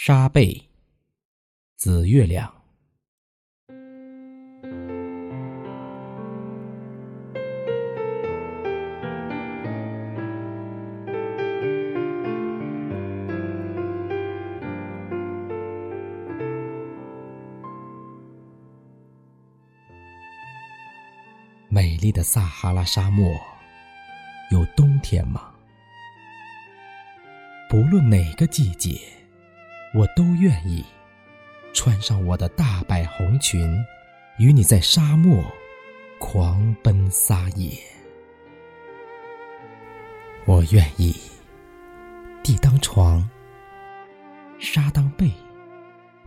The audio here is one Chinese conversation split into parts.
沙贝，紫月亮。美丽的撒哈拉沙漠，有冬天吗？不论哪个季节。我都愿意穿上我的大摆红裙，与你在沙漠狂奔撒野。我愿意地当床，沙当被，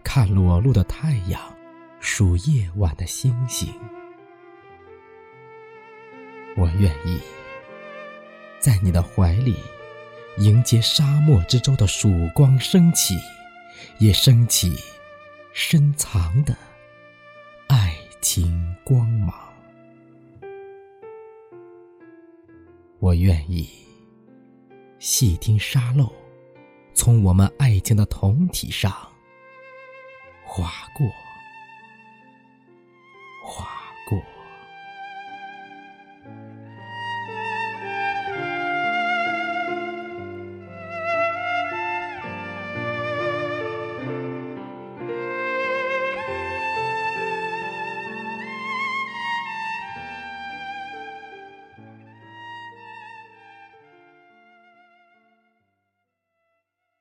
看裸露的太阳，数夜晚的星星。我愿意在你的怀里，迎接沙漠之舟的曙光升起。也升起深藏的爱情光芒。我愿意细听沙漏从我们爱情的酮体上划过。